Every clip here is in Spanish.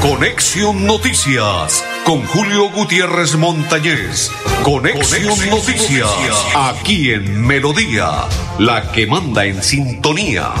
Conexión Noticias con Julio Gutiérrez Montañez. Conexión, Noticias, aquí en Melodía, la que manda en sintonía.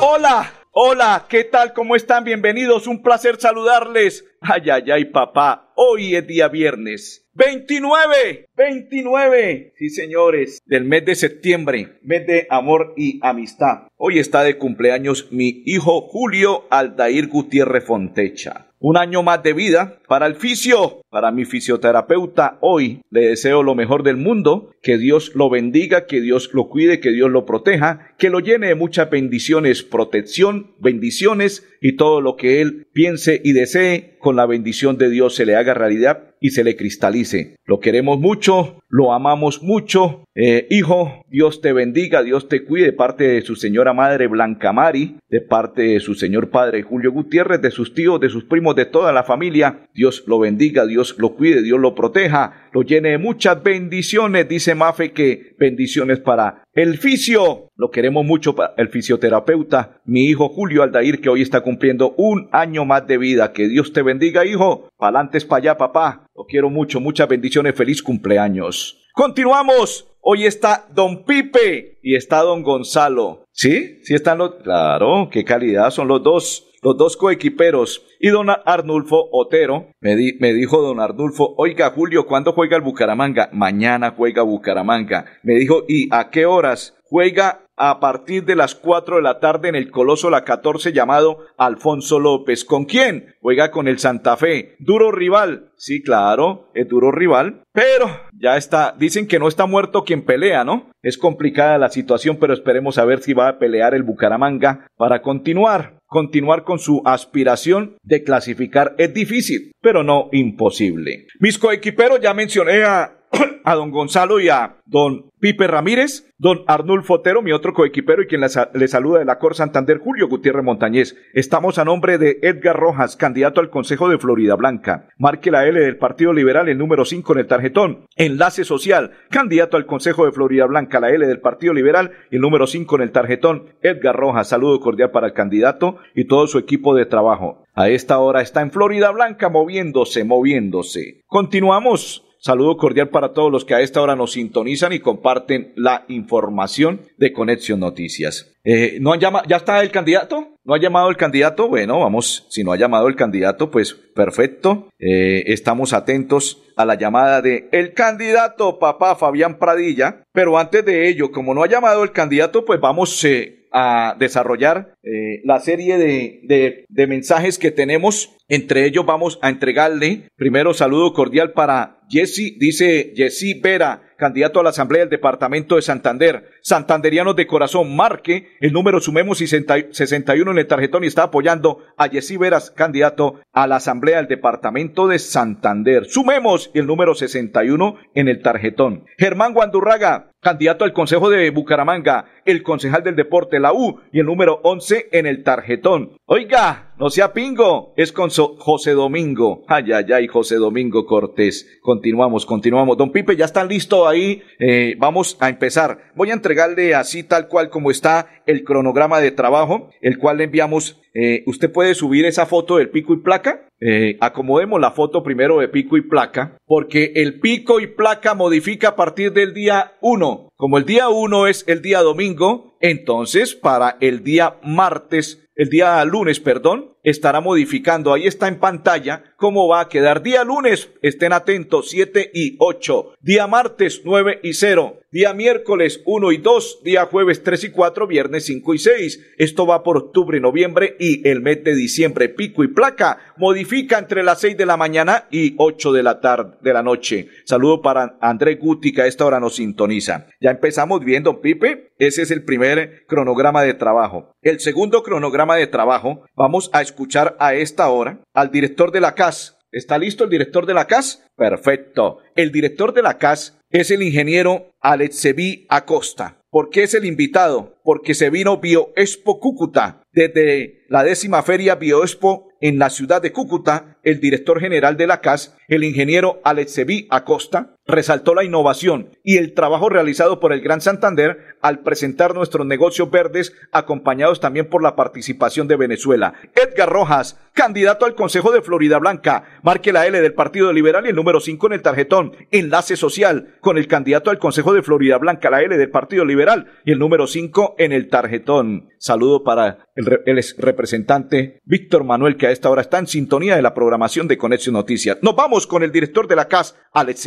Hola, hola, ¿qué tal? ¿Cómo están? Bienvenidos, un placer saludarles. Ay, ay, ay, papá, hoy es día viernes. 29, 29, sí señores, del mes de septiembre, mes de amor y amistad. Hoy está de cumpleaños mi hijo Julio Aldair Gutiérrez Fontecha. Un año más de vida para el fisio, para mi fisioterapeuta. Hoy le deseo lo mejor del mundo, que Dios lo bendiga, que Dios lo cuide, que Dios lo proteja, que lo llene de muchas bendiciones, protección, bendiciones y todo lo que él piense y desee con la bendición de Dios se le haga realidad y se le cristalice. Lo queremos mucho, lo amamos mucho. Eh, hijo, Dios te bendiga, Dios te cuide de parte de su señora madre Blanca Mari, de parte de su señor padre Julio Gutiérrez, de sus tíos, de sus primos, de toda la familia. Dios lo bendiga, Dios lo cuide, Dios lo proteja, lo llene de muchas bendiciones. Dice Mafe que bendiciones para el fisio, lo queremos mucho, el fisioterapeuta, mi hijo Julio Aldair, que hoy está cumpliendo un año más de vida. Que Dios te bendiga, hijo. Pa'lantes para allá, papá. Lo quiero mucho, muchas bendiciones, feliz cumpleaños. Continuamos. Hoy está Don Pipe y está Don Gonzalo. ¿Sí? ¿Sí están los...? Claro, qué calidad son los dos los dos coequiperos. Y don Arnulfo Otero me, me, dijo don Arnulfo, oiga Julio, ¿cuándo juega el Bucaramanga? Mañana juega Bucaramanga. Me dijo, ¿y a qué horas? Juega a partir de las 4 de la tarde en el Coloso La 14 llamado Alfonso López. ¿Con quién? Juega con el Santa Fe. Duro rival. Sí, claro, es duro rival. Pero ya está. Dicen que no está muerto quien pelea, ¿no? Es complicada la situación, pero esperemos a ver si va a pelear el Bucaramanga para continuar. Continuar con su aspiración de clasificar es difícil, pero no imposible. Mis coequiperos ya mencioné a a don Gonzalo y a don Pipe Ramírez, don Arnulfo Otero, mi otro coequipero y quien le, saluda de la Cor Santander, Julio Gutiérrez Montañez. Estamos a nombre de Edgar Rojas, candidato al Consejo de Florida Blanca. Marque la L del Partido Liberal, el número 5 en el tarjetón. Enlace Social, candidato al Consejo de Florida Blanca, la L del Partido Liberal, el número 5 en el tarjetón. Edgar Rojas, saludo cordial para el candidato y todo su equipo de trabajo. A esta hora está en Florida Blanca moviéndose, moviéndose. Continuamos. Saludo cordial para todos los que a esta hora nos sintonizan y comparten la información de Conexión Noticias. Eh, ¿No han llamado? ¿Ya está el candidato? ¿No ha llamado el candidato? Bueno, vamos, si no ha llamado el candidato, pues perfecto. Eh, estamos atentos a la llamada de el candidato, papá Fabián Pradilla. Pero antes de ello, como no ha llamado el candidato, pues vamos eh, a desarrollar la serie de, de, de mensajes que tenemos. Entre ellos vamos a entregarle primero saludo cordial para Jesse, dice Jesse Vera, candidato a la Asamblea del Departamento de Santander. Santanderianos de corazón, marque el número sumemos 61 en el tarjetón y está apoyando a Jesse Veras, candidato a la Asamblea del Departamento de Santander. Sumemos el número 61 en el tarjetón. Germán Guandurraga, candidato al Consejo de Bucaramanga, el concejal del deporte, la U, y el número 11 en el tarjetón. Oiga, no sea pingo, es con José Domingo. Ay, ay, ay, José Domingo Cortés. Continuamos, continuamos. Don Pipe, ya están listos ahí. Eh, vamos a empezar. Voy a entregarle así tal cual como está el cronograma de trabajo, el cual le enviamos. Eh, usted puede subir esa foto del pico y placa. Eh, acomodemos la foto primero de pico y placa, porque el pico y placa modifica a partir del día 1. Como el día 1 es el día domingo, entonces para el día martes el día lunes, perdón, estará modificando. Ahí está en pantalla cómo va a quedar. Día lunes, estén atentos, 7 y 8. Día martes, 9 y 0. Día miércoles 1 y 2, día jueves 3 y 4, viernes 5 y 6. Esto va por octubre, noviembre y el mes de diciembre. Pico y placa modifica entre las 6 de la mañana y 8 de la tarde, de la noche. Saludo para André Guti que a esta hora nos sintoniza. Ya empezamos viendo, Pipe. Ese es el primer cronograma de trabajo. El segundo cronograma de trabajo, vamos a escuchar a esta hora al director de la CAS. ¿Está listo el director de la CAS? Perfecto. El director de la CAS es el ingeniero Alexevi Acosta. ¿Por qué es el invitado? porque se vino BioExpo Cúcuta desde la décima feria BioExpo en la ciudad de Cúcuta, el director general de la CAS, el ingeniero Alexevi Acosta, resaltó la innovación y el trabajo realizado por el Gran Santander al presentar nuestros negocios verdes, acompañados también por la participación de Venezuela. Edgar Rojas, candidato al Consejo de Florida Blanca, marque la L del Partido Liberal y el número 5 en el tarjetón. Enlace social con el candidato al Consejo de Florida Blanca, la L del Partido Liberal y el número 5 en el tarjetón. Saludo para el, representante Víctor Manuel, que a esta hora está en sintonía de la programación de Conexión Noticias. Nos vamos con el director de la CAS, Alex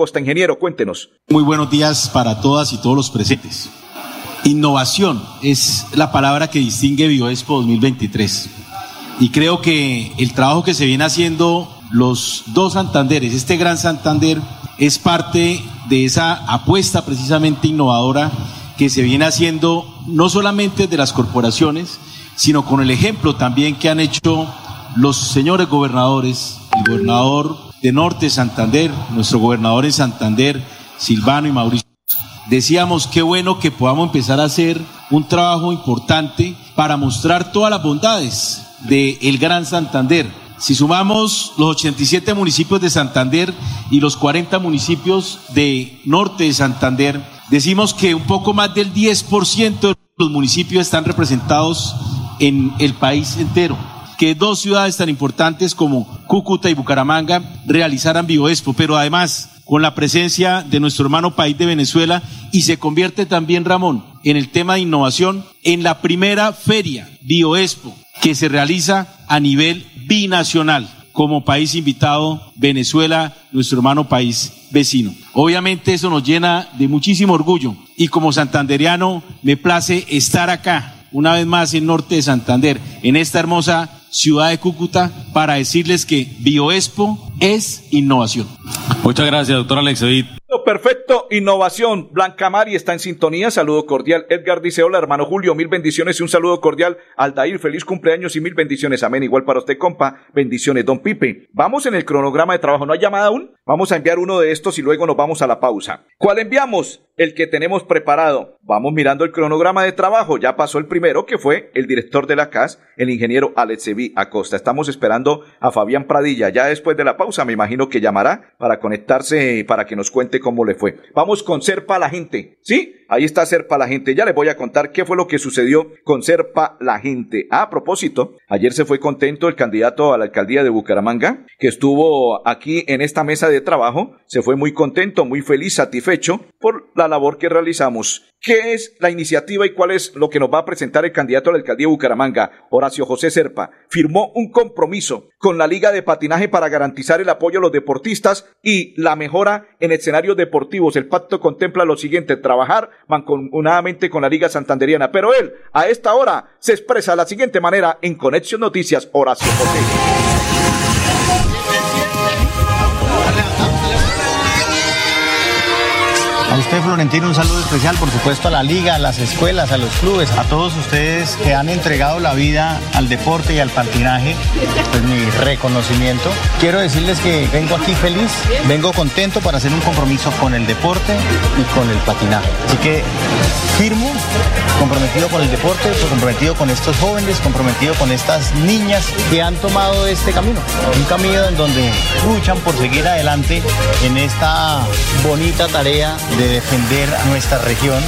Acosta. Ingeniero, cuéntenos. Muy buenos días para todas y todos los presentes. Innovación es la palabra que distingue BioExpo 2023. Y creo que el trabajo que se viene haciendo los dos Santanderes, este gran Santander, es parte de esa apuesta precisamente innovadora que se viene haciendo no solamente de las corporaciones, sino con el ejemplo también que han hecho los señores gobernadores, el gobernador de Norte Santander, nuestro gobernador en Santander, Silvano y Mauricio. Decíamos qué bueno que podamos empezar a hacer un trabajo importante para mostrar todas las bondades del el Gran Santander. Si sumamos los 87 municipios de Santander y los 40 municipios de Norte de Santander, decimos que un poco más del 10% de los municipios están representados en el país entero. Que dos ciudades tan importantes como Cúcuta y Bucaramanga realizaran BioExpo, pero además con la presencia de nuestro hermano país de Venezuela y se convierte también, Ramón, en el tema de innovación en la primera feria BioExpo que se realiza a nivel binacional como país invitado Venezuela, nuestro hermano país vecino. Obviamente eso nos llena de muchísimo orgullo y como santanderiano me place estar acá una vez más en Norte de Santander, en esta hermosa ciudad de Cúcuta, para decirles que Bioexpo es innovación. Muchas gracias, doctor Alex Perfecto, innovación. Blanca Mari está en sintonía. Saludo cordial. Edgar dice: Hola, hermano Julio, mil bendiciones y un saludo cordial. Aldair, feliz cumpleaños y mil bendiciones. Amén. Igual para usted, compa. Bendiciones, don Pipe. Vamos en el cronograma de trabajo. ¿No hay llamada aún? Vamos a enviar uno de estos y luego nos vamos a la pausa. ¿Cuál enviamos? El que tenemos preparado. Vamos mirando el cronograma de trabajo. Ya pasó el primero, que fue el director de la CAS, el ingeniero Alexevi Acosta. Estamos esperando a Fabián Pradilla. Ya después de la pausa, me imagino que llamará para conectarse, para que nos cuente cómo le fue. Vamos con Serpa la gente, ¿sí? Ahí está Serpa la gente. Ya les voy a contar qué fue lo que sucedió con Serpa la gente. a propósito, ayer se fue contento el candidato a la alcaldía de Bucaramanga, que estuvo aquí en esta mesa de trabajo. Se fue muy contento, muy feliz, satisfecho por la labor que realizamos. ¿Qué es la iniciativa y cuál es lo que nos va a presentar el candidato a la alcaldía de Bucaramanga, Horacio José Serpa? Firmó un compromiso con la Liga de Patinaje para garantizar el apoyo a los deportistas y la mejora en escenarios deportivos. El pacto contempla lo siguiente, trabajar mancomunadamente con la Liga Santanderiana. Pero él, a esta hora, se expresa de la siguiente manera en Conexión Noticias, Horacio José. A usted, Florentino, un saludo especial, por supuesto, a la liga, a las escuelas, a los clubes, a todos ustedes que han entregado la vida al deporte y al patinaje, pues mi reconocimiento. Quiero decirles que vengo aquí feliz, vengo contento para hacer un compromiso con el deporte y con el patinaje. Así que firmo, comprometido con el deporte, comprometido con estos jóvenes, comprometido con estas niñas que han tomado este camino. Un camino en donde luchan por seguir adelante en esta bonita tarea de defender a nuestra región,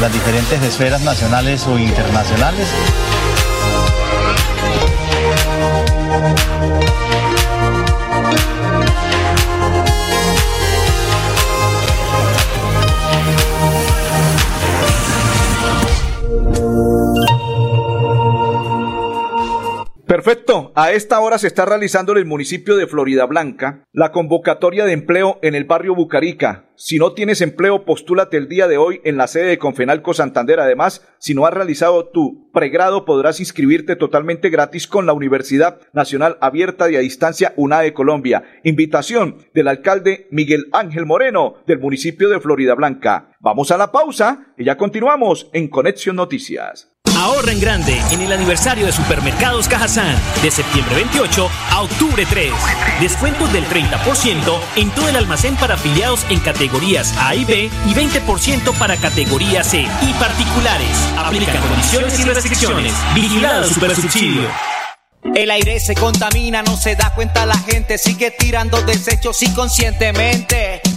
las diferentes esferas nacionales o internacionales. Perfecto. A esta hora se está realizando en el municipio de Florida Blanca la convocatoria de empleo en el barrio Bucarica. Si no tienes empleo, postúlate el día de hoy en la sede de Confenalco Santander. Además, si no has realizado tu pregrado, podrás inscribirte totalmente gratis con la Universidad Nacional Abierta de a Distancia UNA de Colombia. Invitación del alcalde Miguel Ángel Moreno del municipio de Florida Blanca. Vamos a la pausa y ya continuamos en Conexión Noticias. Ahorra en grande en el aniversario de Supermercados Cajazán de septiembre 28 a octubre 3. Descuentos del 30% en todo el almacén para afiliados en categorías A y B y 20% para categoría C y particulares. Aplica condiciones y restricciones. Vigilado Supersubsidio. El aire se contamina, no se da cuenta la gente, sigue tirando desechos inconscientemente.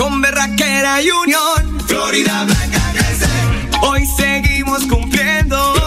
Con berraquera y unión. Florida Blanca crece. Hoy seguimos cumpliendo.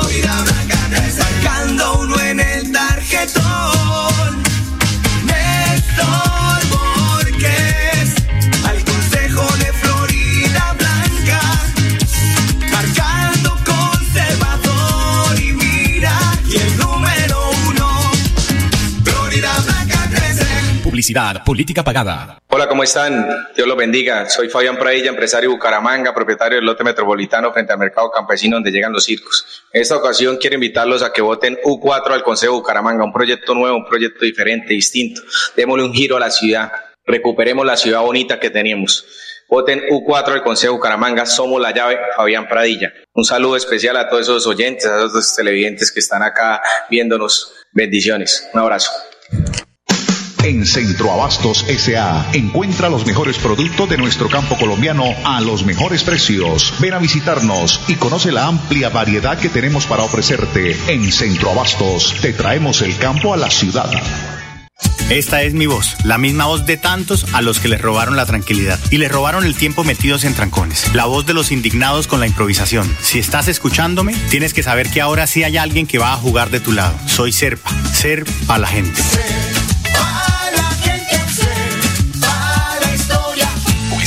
Publicidad, política pagada. Hola, ¿cómo están? Dios los bendiga. Soy Fabián Pradilla, empresario de Bucaramanga, propietario del lote metropolitano frente al mercado campesino donde llegan los circos. En esta ocasión quiero invitarlos a que voten U4 al Consejo de Bucaramanga, un proyecto nuevo, un proyecto diferente, distinto. Démosle un giro a la ciudad, recuperemos la ciudad bonita que teníamos. Voten U4 al Consejo de Bucaramanga, somos la llave, Fabián Pradilla. Un saludo especial a todos esos oyentes, a todos los televidentes que están acá viéndonos. Bendiciones. Un abrazo. En Centroabastos SA encuentra los mejores productos de nuestro campo colombiano a los mejores precios. Ven a visitarnos y conoce la amplia variedad que tenemos para ofrecerte. En Centroabastos te traemos el campo a la ciudad. Esta es mi voz, la misma voz de tantos a los que les robaron la tranquilidad y les robaron el tiempo metidos en trancones. La voz de los indignados con la improvisación. Si estás escuchándome, tienes que saber que ahora sí hay alguien que va a jugar de tu lado. Soy Serpa, Ser para la gente.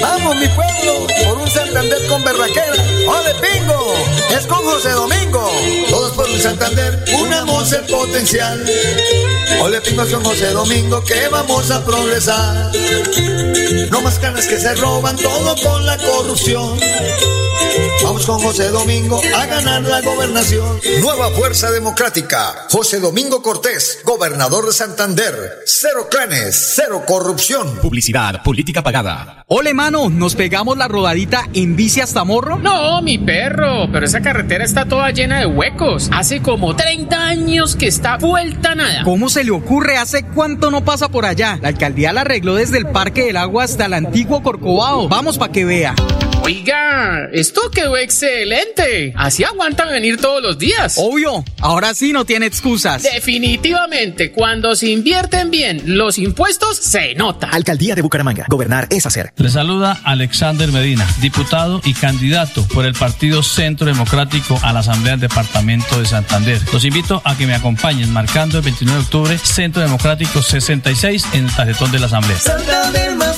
Vamos mi pueblo, por un Santander con berraquera. ¡Ole pingo! Es con José Domingo. Todos por un Santander, unamos el potencial. Ole pingo es con José Domingo que vamos a progresar. No más canas que se roban, todo con la corrupción. Vamos con José Domingo a ganar la gobernación. Nueva Fuerza Democrática. José Domingo Cortés, gobernador de Santander. Cero clanes, cero corrupción. Publicidad, política pagada. Ole, mano, ¿nos pegamos la rodadita en bici hasta Morro? No, mi perro, pero esa carretera está toda llena de huecos. Hace como 30 años que está vuelta nada. ¿Cómo se le ocurre? ¿Hace cuánto no pasa por allá? La alcaldía la arregló desde el Parque del Agua hasta el antiguo Corcovado. Vamos para que vea. Oiga, esto quedó excelente. Así aguantan venir todos los días. Obvio, ahora sí no tiene excusas. Definitivamente, cuando se invierten bien los impuestos, se nota. Alcaldía de Bucaramanga. Gobernar es hacer. Le saluda Alexander Medina, diputado y candidato por el Partido Centro Democrático a la Asamblea del Departamento de Santander. Los invito a que me acompañen marcando el 29 de octubre Centro Democrático 66 en el tarjetón de la Asamblea. Santander más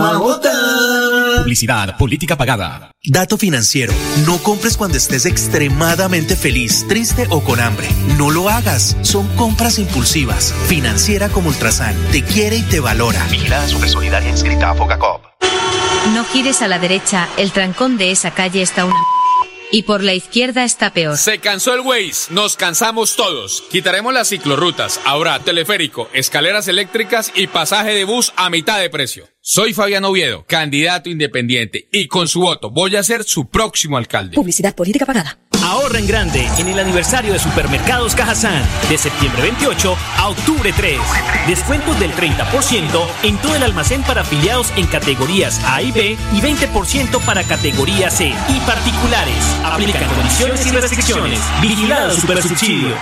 Medina vamos a votar. Publicidad, política pagada. Dato financiero. No compres cuando estés extremadamente feliz, triste o con hambre. No lo hagas. Son compras impulsivas. Financiera como Ultrasan. Te quiere y te valora. Vigilada Solidaria inscrita a Fogacop. No gires a la derecha, el trancón de esa calle está una... Y por la izquierda está peor. Se cansó el Waze, nos cansamos todos. Quitaremos las ciclorrutas, ahora teleférico, escaleras eléctricas y pasaje de bus a mitad de precio. Soy Fabián Oviedo, candidato independiente, y con su voto voy a ser su próximo alcalde. Publicidad política pagada. Ahorra en grande en el aniversario de Supermercados Cajazán de septiembre 28 a octubre 3. Descuentos del 30% en todo el almacén para afiliados en categorías A y B y 20% para categoría C y particulares. Aplican condiciones y restricciones. Vigilado Supersubsidio.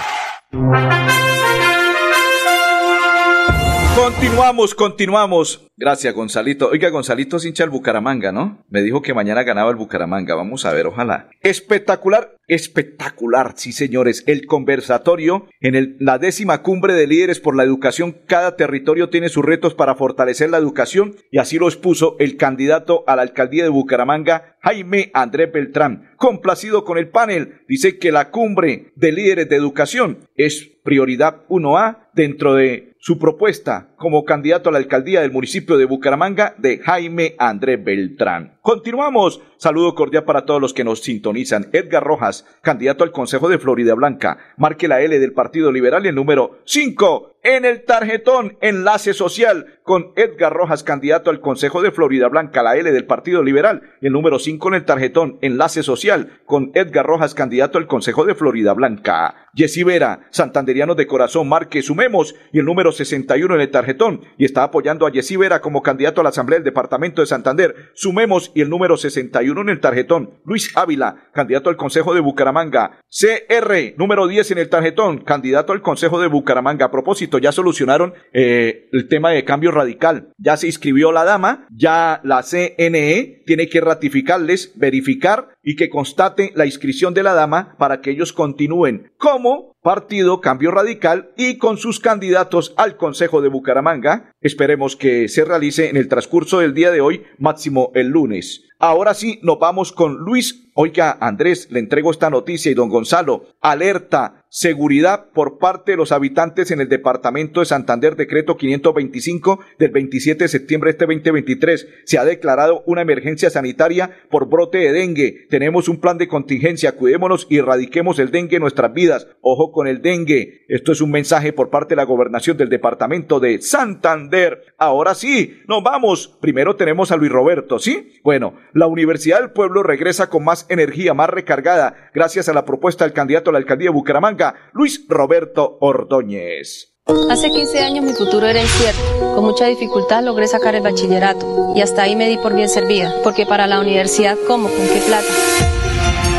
Continuamos, continuamos. Gracias, Gonzalito. Oiga, Gonzalito es hincha el Bucaramanga, ¿no? Me dijo que mañana ganaba el Bucaramanga. Vamos a ver, ojalá. Espectacular, espectacular, sí, señores. El conversatorio en la décima cumbre de líderes por la educación. Cada territorio tiene sus retos para fortalecer la educación y así lo expuso el candidato a la alcaldía de Bucaramanga, Jaime Andrés Beltrán. Complacido con el panel, dice que la cumbre de líderes de educación es prioridad 1A dentro de su propuesta como candidato a la alcaldía del municipio de Bucaramanga de Jaime Andrés Beltrán. Continuamos. Saludo cordial para todos los que nos sintonizan. Edgar Rojas, candidato al Consejo de Florida Blanca. Marque la L del Partido Liberal y el número 5 en el tarjetón Enlace Social con Edgar Rojas, candidato al Consejo de Florida Blanca, la L del Partido Liberal y el número 5 en el tarjetón Enlace Social con Edgar Rojas, candidato al Consejo de Florida Blanca. Jessy Vera, santanderianos de corazón, marque sumemos y el número 61 en el tarjetón y está apoyando a Jessy Vera como candidato a la Asamblea del Departamento de Santander. Sumemos y el número 61 en el tarjetón. Luis Ávila, candidato al Consejo de Bucaramanga. CR, número 10 en el tarjetón, candidato al Consejo de Bucaramanga. A propósito, ya solucionaron eh, el tema de cambio radical. Ya se inscribió la dama, ya la CNE tiene que ratificarles, verificar y que constate la inscripción de la dama para que ellos continúen como partido Cambio Radical y con sus candidatos al Consejo de Bucaramanga. Esperemos que se realice en el transcurso del día de hoy, máximo el lunes. Ahora sí, nos vamos con Luis. Oiga, Andrés, le entrego esta noticia y don Gonzalo, alerta, seguridad por parte de los habitantes en el departamento de Santander, decreto 525 del 27 de septiembre de este 2023. Se ha declarado una emergencia sanitaria por brote de dengue. Tenemos un plan de contingencia, cuidémonos y erradiquemos el dengue en nuestras vidas. Ojo con el dengue. Esto es un mensaje por parte de la gobernación del departamento de Santander. Ahora sí, nos vamos. Primero tenemos a Luis Roberto, ¿sí? Bueno, la Universidad del Pueblo regresa con más energía, más recargada, gracias a la propuesta del candidato a la alcaldía de Bucaramanga, Luis Roberto Ordóñez. Hace 15 años mi futuro era incierto. Con mucha dificultad logré sacar el bachillerato y hasta ahí me di por bien servida, porque para la universidad, ¿cómo? ¿Con qué plata?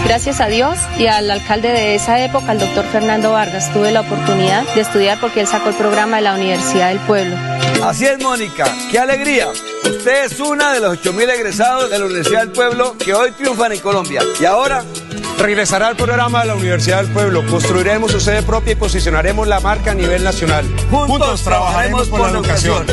Gracias a Dios y al alcalde de esa época, el doctor Fernando Vargas, tuve la oportunidad de estudiar porque él sacó el programa de la Universidad del Pueblo. Así es, Mónica. ¡Qué alegría! Usted es una de los 8.000 egresados de la Universidad del Pueblo que hoy triunfan en Colombia. Y ahora Regresará al programa de la Universidad del Pueblo. Construiremos su sede propia y posicionaremos la marca a nivel nacional. Juntos trabajaremos por la educación.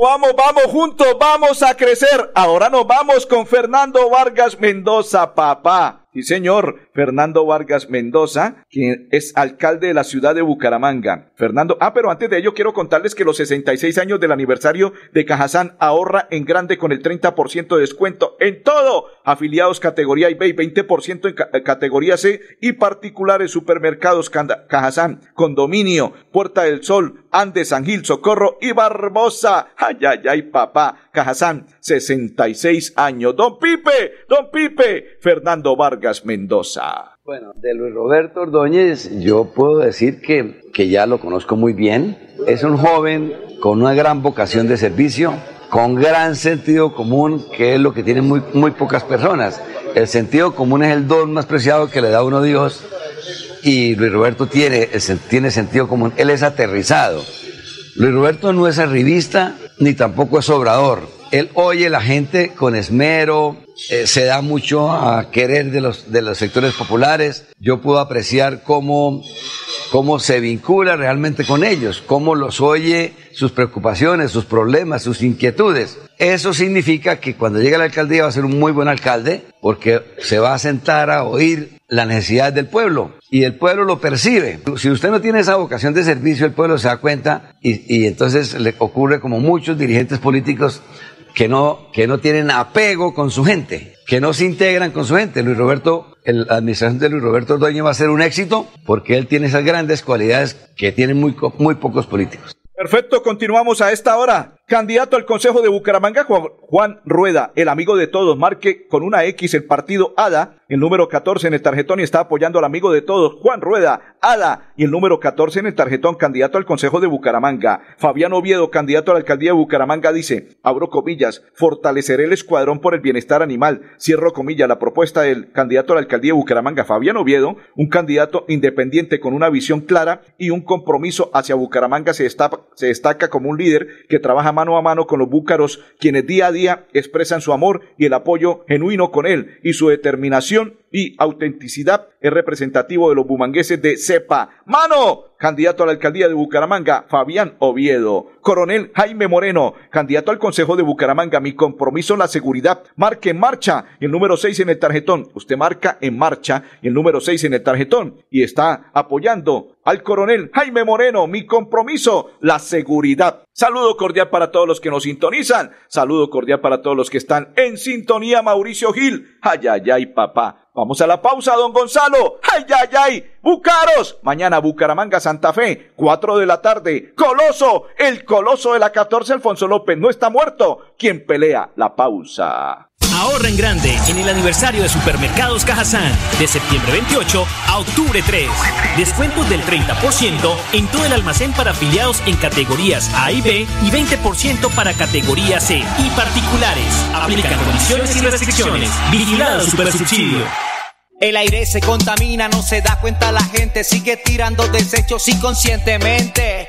Vamos, vamos juntos, vamos a crecer. Ahora nos vamos con Fernando Vargas Mendoza, papá. Sí, señor, Fernando Vargas Mendoza, quien es alcalde de la ciudad de Bucaramanga. Fernando, ah, pero antes de ello quiero contarles que los 66 años del aniversario de Cajazán ahorra en grande con el 30% de descuento en todo. Afiliados categoría B y 20% en eh, categoría C y particulares supermercados Cajazán, Condominio, Puerta del Sol, Andes, San Gil, Socorro y Barbosa. Ay, ay, ay, papá. Cajazán, 66 años. Don Pipe, don Pipe, Fernando Vargas Mendoza. Bueno, de Luis Roberto Ordóñez yo puedo decir que, que ya lo conozco muy bien. Es un joven con una gran vocación de servicio, con gran sentido común, que es lo que tienen muy, muy pocas personas. El sentido común es el don más preciado que le da uno Dios y Luis Roberto tiene, tiene sentido común. Él es aterrizado. Luis Roberto no es arribista ni tampoco es obrador. Él oye la gente con esmero, eh, se da mucho a querer de los, de los sectores populares. Yo puedo apreciar cómo, cómo se vincula realmente con ellos, cómo los oye, sus preocupaciones, sus problemas, sus inquietudes. Eso significa que cuando llegue a la alcaldía va a ser un muy buen alcalde porque se va a sentar a oír la necesidad del pueblo y el pueblo lo percibe. Si usted no tiene esa vocación de servicio, el pueblo se da cuenta y, y entonces le ocurre como muchos dirigentes políticos que no, que no tienen apego con su gente, que no se integran con su gente. Luis Roberto, el- la administración de Luis Roberto Ordóñez va a ser un éxito porque él tiene esas grandes cualidades que tienen muy, muy pocos políticos. Perfecto, continuamos a esta hora. Candidato al Consejo de Bucaramanga, Juan, Rueda, el amigo de todos, marque con una X el partido ADA, el número 14 en el tarjetón y está apoyando al amigo de todos, Juan Rueda, ADA, y el número 14 en el tarjetón, candidato al Consejo de Bucaramanga. Fabián Oviedo, candidato a la alcaldía de Bucaramanga, dice, abro comillas, fortaleceré el escuadrón por el bienestar animal. Cierro comillas, la propuesta del candidato a la alcaldía de Bucaramanga, Fabián Oviedo, un candidato independiente con una visión clara y un compromiso hacia Bucaramanga, se destaca, se destaca como un líder que trabaja mano a mano con los búcaros, quienes día a día expresan su amor y el apoyo genuino con él y su determinación y autenticidad es representativo de los bumangueses de CEPA. ¡Mano! Candidato a la alcaldía de Bucaramanga, Fabián Oviedo. Coronel Jaime Moreno, candidato al Consejo de Bucaramanga. Mi compromiso, la seguridad. Marque en marcha y el número 6 en el tarjetón. Usted marca en marcha y el número 6 en el tarjetón. Y está apoyando al coronel Jaime Moreno. Mi compromiso, la seguridad. Saludo cordial para todos los que nos sintonizan. Saludo cordial para todos los que están en sintonía. Mauricio Gil. Ay, ay, ay, papá. Vamos a la pausa, don Gonzalo. Ay, ay, ay. Bucaros. Mañana Bucaramanga, Santa Fe. 4 de la tarde. Coloso. El coloso de la 14, Alfonso López. No está muerto. Quien pelea la pausa. Ahorra en grande en el aniversario de Supermercados Cajazán de septiembre 28 a octubre 3. Descuentos del 30% en todo el almacén para afiliados en categorías A y B y 20% para categoría C y particulares. Aplican condiciones y restricciones. Vigilado Supersubsidio. El aire se contamina, no se da cuenta la gente, sigue tirando desechos inconscientemente.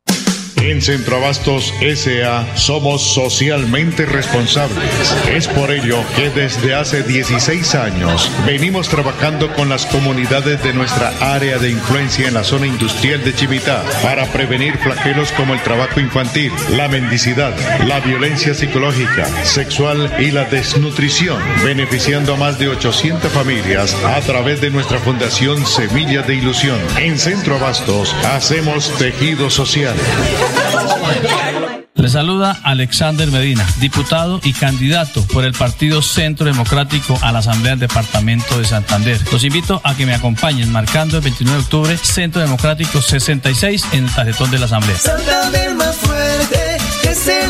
En Centroabastos SA somos socialmente responsables. Es por ello que desde hace 16 años venimos trabajando con las comunidades de nuestra área de influencia en la zona industrial de Chivitá para prevenir flagelos como el trabajo infantil, la mendicidad, la violencia psicológica, sexual y la desnutrición, beneficiando a más de 800 familias a través de nuestra fundación Semilla de Ilusión. En Centro Abastos hacemos tejido social. Le saluda Alexander Medina, diputado y candidato por el Partido Centro Democrático a la Asamblea del Departamento de Santander. Los invito a que me acompañen marcando el 29 de octubre Centro Democrático 66 en el tarjetón de la Asamblea. Santander más fuerte, que se.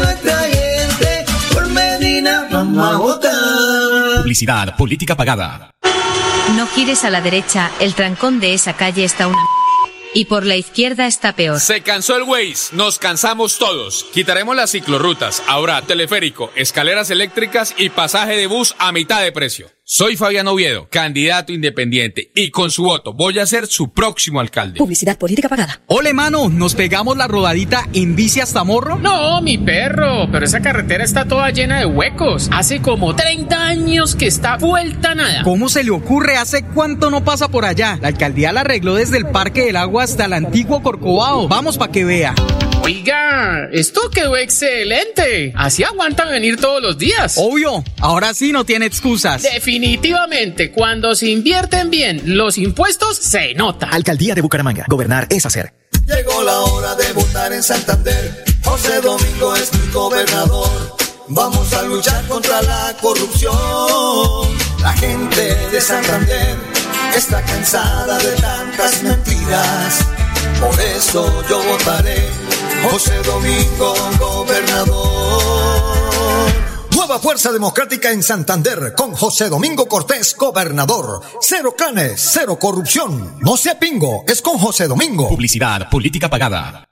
Por Medina vamos a votar. Publicidad, política pagada. No gires a la derecha, el trancón de esa calle está una... Y por la izquierda está peor. Se cansó el Waze, nos cansamos todos. Quitaremos las ciclorrutas. Ahora teleférico, escaleras eléctricas y pasaje de bus a mitad de precio. Soy Fabián Oviedo, candidato independiente, y con su voto voy a ser su próximo alcalde. Publicidad política pagada. Ole, mano, ¿nos pegamos la rodadita en bici hasta Morro? No, mi perro, pero esa carretera está toda llena de huecos. Hace como 30 años que está vuelta nada. ¿Cómo se le ocurre? ¿Hace cuánto no pasa por allá? La alcaldía la arregló desde el Parque del Agua hasta el antiguo Corcovado. Vamos para que vea. Oiga, esto quedó excelente. Así aguantan venir todos los días. Obvio, ahora sí no tiene excusas. Definitivamente, cuando se invierten bien los impuestos, se nota. Alcaldía de Bucaramanga. Gobernar es hacer. Llegó la hora de votar en Santander. José Domingo es mi gobernador. Vamos a luchar contra la corrupción. La gente de Santander está cansada de tantas mentiras. Por eso yo votaré José Domingo, gobernador. Nueva Fuerza Democrática en Santander con José Domingo Cortés, gobernador. Cero clanes, cero corrupción. No sea pingo, es con José Domingo. Publicidad, política pagada.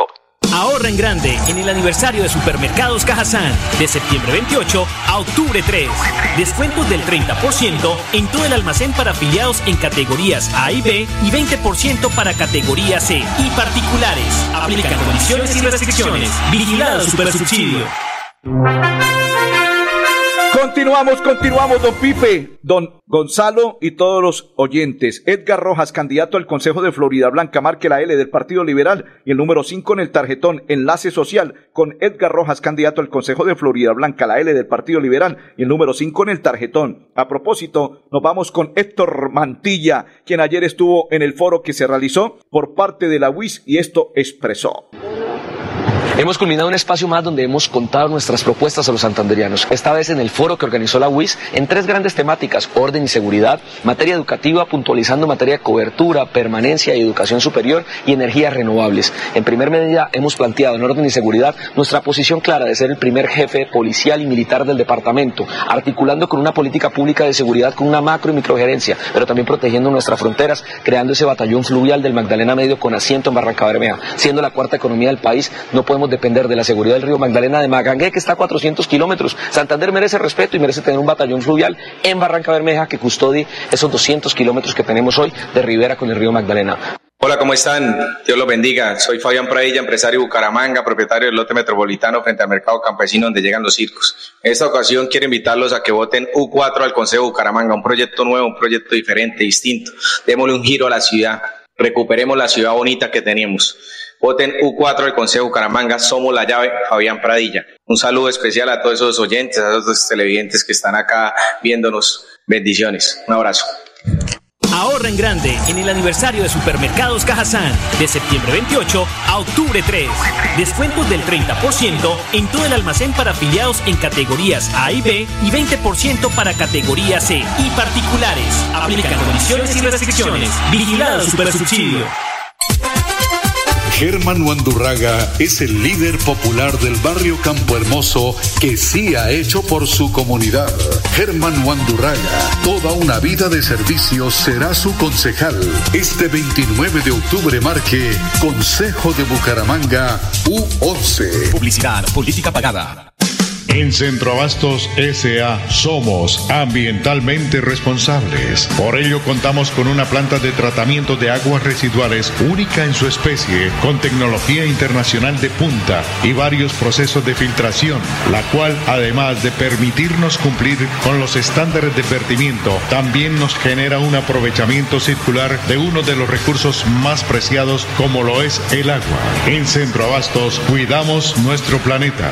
Ahorra en grande en el aniversario de Supermercados Cajazán de septiembre 28 a octubre 3. Descuentos del 30% en todo el almacén para afiliados en categorías A y B y 20% para categoría C y particulares. Aplica condiciones y restricciones. Vigilado Supersubsidio. Continuamos, continuamos, don Pipe, don Gonzalo y todos los oyentes. Edgar Rojas, candidato al Consejo de Florida Blanca, marque la L del Partido Liberal y el número 5 en el tarjetón, enlace social con Edgar Rojas, candidato al Consejo de Florida Blanca, la L del Partido Liberal y el número 5 en el tarjetón. A propósito, nos vamos con Héctor Mantilla, quien ayer estuvo en el foro que se realizó por parte de la UIS y esto expresó. Hemos culminado un espacio más donde hemos contado nuestras propuestas a los santanderianos, esta vez en el foro que organizó la UIS en tres grandes temáticas, orden y seguridad, materia educativa, puntualizando materia de cobertura, permanencia y educación superior y energías renovables. En primer medida hemos planteado en orden y seguridad nuestra posición clara de ser el primer jefe policial y militar del departamento, articulando con una política pública de seguridad con una macro y microgerencia, pero también protegiendo nuestras fronteras, creando ese batallón fluvial del Magdalena Medio con asiento en Barranca Bermeja. Siendo la cuarta economía del país, no podemos depender de la seguridad del río Magdalena de Magangué, que está a 400 kilómetros. Santander merece respeto y merece tener un batallón fluvial en Barranca Bermeja que custodie esos 200 kilómetros que tenemos hoy de ribera con el río Magdalena. Hola, ¿cómo están? Dios los bendiga. Soy Fabián Pradilla, empresario de Bucaramanga, propietario del lote metropolitano frente al mercado campesino donde llegan los circos. En esta ocasión quiero invitarlos a que voten U4 al Consejo de Bucaramanga, un proyecto nuevo, un proyecto diferente, distinto. Démosle un giro a la ciudad, recuperemos la ciudad bonita que teníamos. Voten U4 del Consejo Bucaramanga, somos la llave, Fabián Pradilla. Un saludo especial a todos esos oyentes, a todos los televidentes que están acá viéndonos. Bendiciones. Un abrazo. Ahorra en grande en el aniversario de Supermercados Cajazán de septiembre 28 a octubre 3. Descuentos del 30% en todo el almacén para afiliados en categorías A y B y 20% para categoría C y particulares. Aplica condiciones y restricciones. Vigilado Supersubsidio. Germán Wandurraga es el líder popular del barrio Campo Hermoso que sí ha hecho por su comunidad. Germán Wandurraga, toda una vida de servicio será su concejal. Este 29 de octubre marque Consejo de Bucaramanga U11. Publicidad, política pagada. En Centroabastos SA somos ambientalmente responsables. Por ello contamos con una planta de tratamiento de aguas residuales única en su especie, con tecnología internacional de punta y varios procesos de filtración, la cual además de permitirnos cumplir con los estándares de vertimiento, también nos genera un aprovechamiento circular de uno de los recursos más preciados como lo es el agua. En Centroabastos cuidamos nuestro planeta.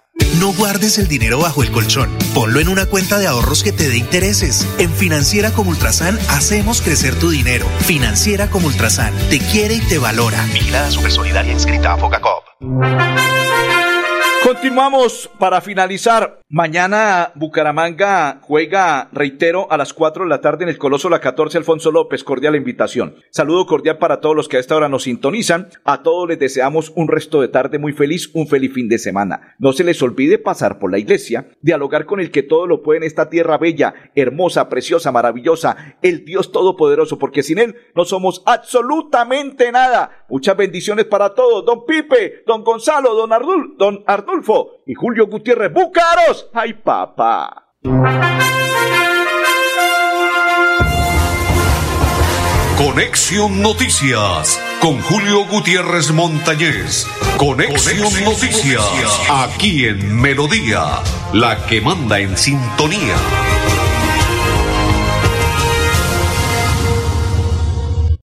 No guardes el dinero bajo el colchón. Ponlo en una cuenta de ahorros que te dé intereses. En Financiera como Ultrasan hacemos crecer tu dinero. Financiera como Ultrasan te quiere y te valora. Vigilada Supersolidaria inscrita a Focacop. Continuamos para finalizar. Mañana Bucaramanga juega, reitero, a las 4 de la tarde en el Coloso La 14 Alfonso López. Cordial invitación. Saludo cordial para todos los que a esta hora nos sintonizan. A todos les deseamos un resto de tarde muy feliz, un feliz fin de semana. No se les olvide pasar por la iglesia, dialogar con el que todo lo puede en esta tierra bella, hermosa, preciosa, maravillosa, el Dios Todopoderoso, porque sin Él no somos absolutamente nada. Muchas bendiciones para todos. Don Pipe, don Gonzalo, don Ardul, don Y Julio Gutiérrez Búcaros. ¡Ay, papá! Conexión Noticias con Julio Gutiérrez Montañez. Conexión, Noticias, aquí en Melodía, la que manda en sintonía.